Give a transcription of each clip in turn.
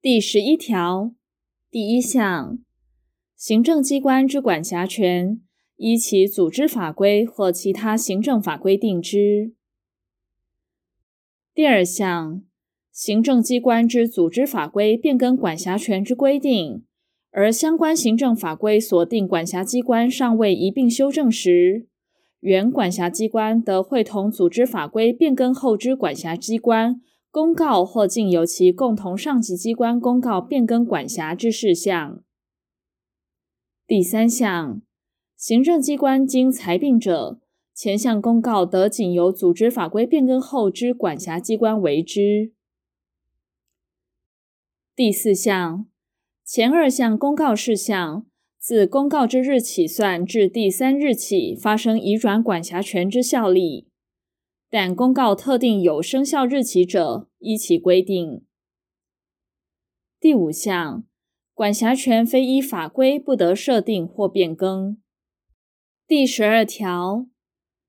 第十一条第一项，行政机关之管辖权，依其组织法规或其他行政法规定之。第二项，行政机关之组织法规变更管辖权之规定，而相关行政法规所定管辖机关尚未一并修正时，原管辖机关得会同组织法规变更后之管辖机关公告或经由其共同上级机关公告变更管辖之事项。第三项，行政机关经裁并者，前项公告得仅由组织法规变更后之管辖机关为之。第四项，前二项公告事项，自公告之日起算至第三日起发生移转管辖权之效力。但公告特定有生效日期者，依其规定。第五项，管辖权非依法规不得设定或变更。第十二条，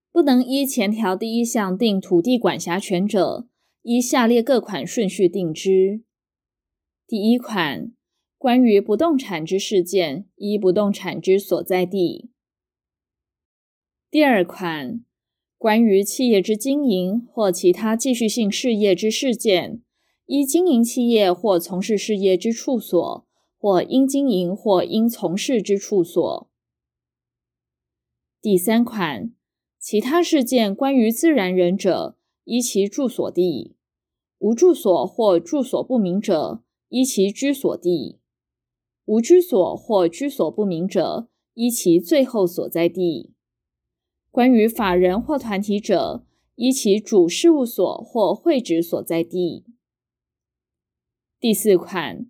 不能依前条第一项定土地管辖权者，依下列各款顺序定之。第一款，关于不动产之事件，依不动产之所在地。第二款。关于企业之经营或其他继续性事业之事件，依经营企业或从事事业之处所，或应经营或应从事之处所。第三款，其他事件关于自然人者，依其住所地；无住所或住所不明者，依其居所地；无居所或居所不明者，依其最后所在地。关于法人或团体者，依其主事务所或会址所在地。第四款，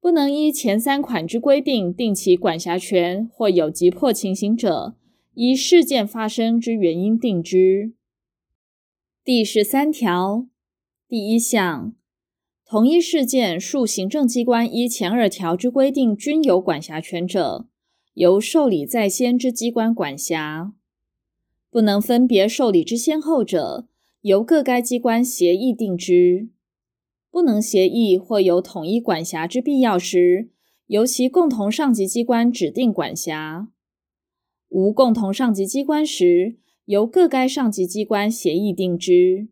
不能依前三款之规定定其管辖权或有急迫情形者，依事件发生之原因定之。第十三条第一项，同一事件数行政机关依前二条之规定均有管辖权者，由受理在先之机关管辖。不能分别受理之先后者，由各该机关协议定之；不能协议或有统一管辖之必要时，由其共同上级机关指定管辖；无共同上级机关时，由各该上级机关协议定之。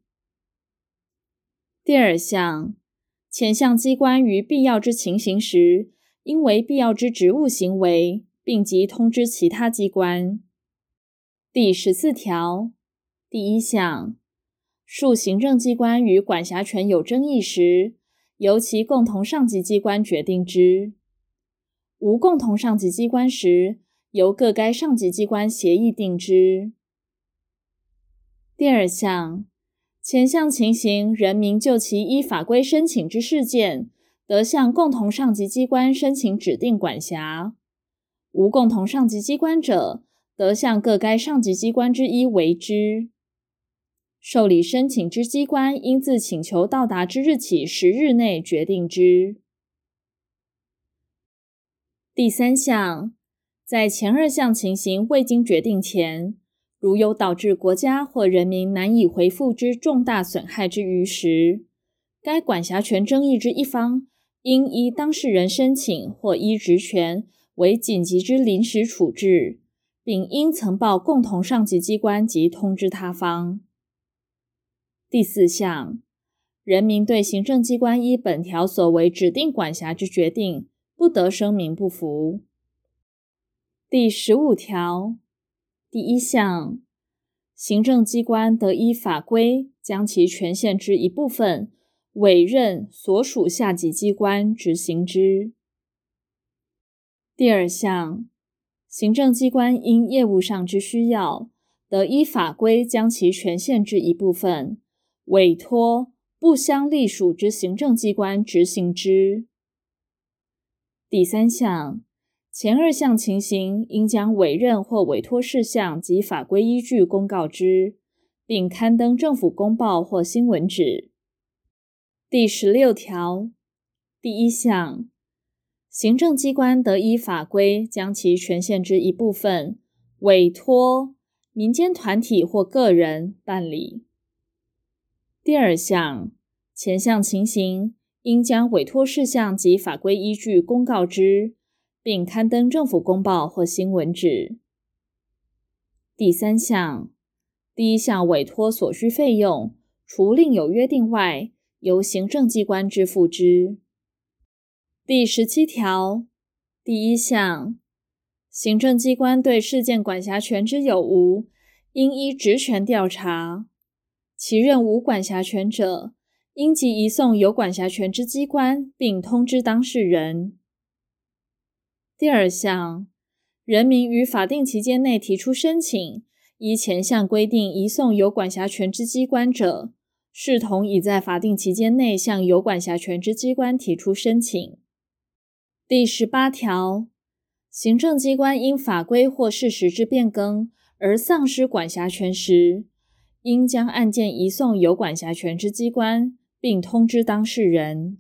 第二项，前项机关于必要之情形时，应为必要之职务行为，并即通知其他机关。第十四条第一项，数行政机关与管辖权有争议时，由其共同上级机关决定之；无共同上级机关时，由各该上级机关协议定之。第二项，前项情形，人民就其依法规申请之事件，得向共同上级机关申请指定管辖；无共同上级机关者，得向各该上级机关之一为之。受理申请之机关应自请求到达之日起十日内决定之。第三项，在前二项情形未经决定前，如有导致国家或人民难以回复之重大损害之余时，该管辖权争议之一方，应依当事人申请或依职权为紧急之临时处置。并应曾报共同上级机关及通知他方。第四项，人民对行政机关依本条所为指定管辖之决定，不得声明不服。第十五条第一项，行政机关得依法规将其权限之一部分委任所属下级机关执行之。第二项。行政机关因业务上之需要，得依法规将其权限之一部分委托不相隶属之行政机关执行之。第三项，前二项情形，应将委任或委托事项及法规依据公告之，并刊登政府公报或新闻纸。第十六条第一项。行政机关得依法规将其权限之一部分委托民间团体或个人办理。第二项，前项情形应将委托事项及法规依据公告之，并刊登政府公报或新闻纸。第三项，第一项委托所需费用，除另有约定外，由行政机关支付之。第十七条第一项，行政机关对事件管辖权之有无，应依职权调查，其认无管辖权者，应即移送有管辖权之机关，并通知当事人。第二项，人民于法定期间内提出申请，依前项规定移送有管辖权之机关者，视同已在法定期间内向有管辖权之机关提出申请。第十八条，行政机关因法规或事实之变更而丧失管辖权时，应将案件移送有管辖权之机关。并通知当事人，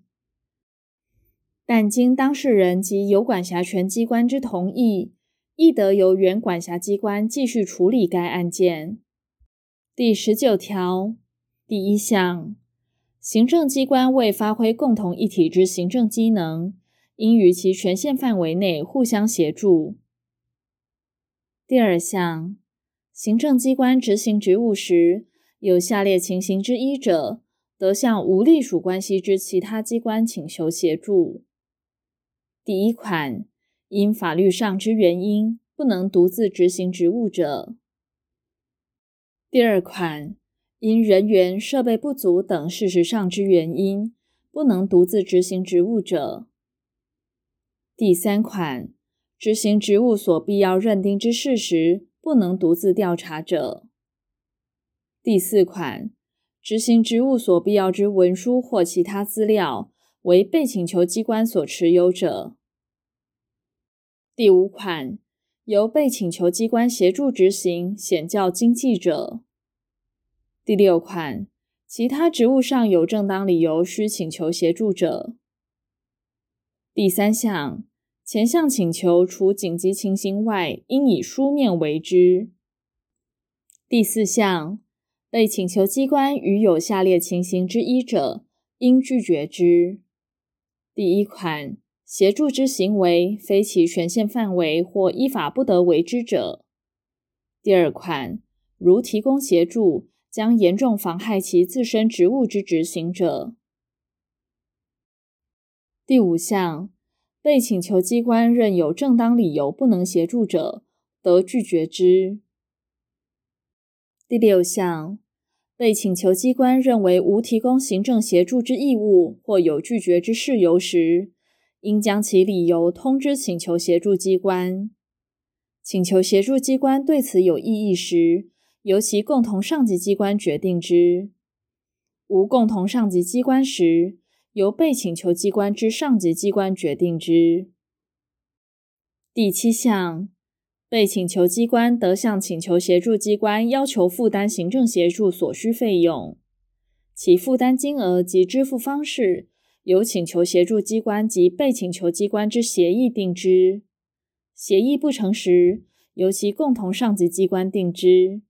但经当事人及有管辖权机关之同意，亦得由原管辖机关继续处理该案件。第十九条第一项，行政机关为发挥共同一体之行政机能，应于其权限范围内互相协助。第二项，行政机关执行职务时，有下列情形之一者，得向无隶属关系之其他机关请求协助。第一款，因法律上之原因不能独自执行职务者；第二款，因人员、设备不足等事实上之原因不能独自执行职务者；第三款，执行职务所必要认定之事实不能独自调查者；第四款。执行职务所必要之文书或其他资料，为被请求机关所持有者。第五款，由被请求机关协助执行，显较经济者。第六款，其他职务上有正当理由需请求协助者。第三项，前项请求除紧急情形外，应以书面为之。第四项。被请求机关于有下列情形之一者，应拒绝之：第一款，协助之行为非其权限范围或依法不得为之者；第二款，如提供协助将严重妨害其自身职务之执行者；第五项，被请求机关认有正当理由不能协助者，得拒绝之；第六项。被请求机关认为无提供行政协助之义务或有拒绝之事由时，应将其理由通知请求协助机关。请求协助机关对此有异议时，由其共同上级机关决定之。无共同上级机关时，由被请求机关之上级机关决定之。第七项。被请求机关得向请求协助机关要求负担行政协助所需费用，其负担金额及支付方式由请求协助机关及被请求机关之协议定之。协议不成时，由其共同上级机关定之。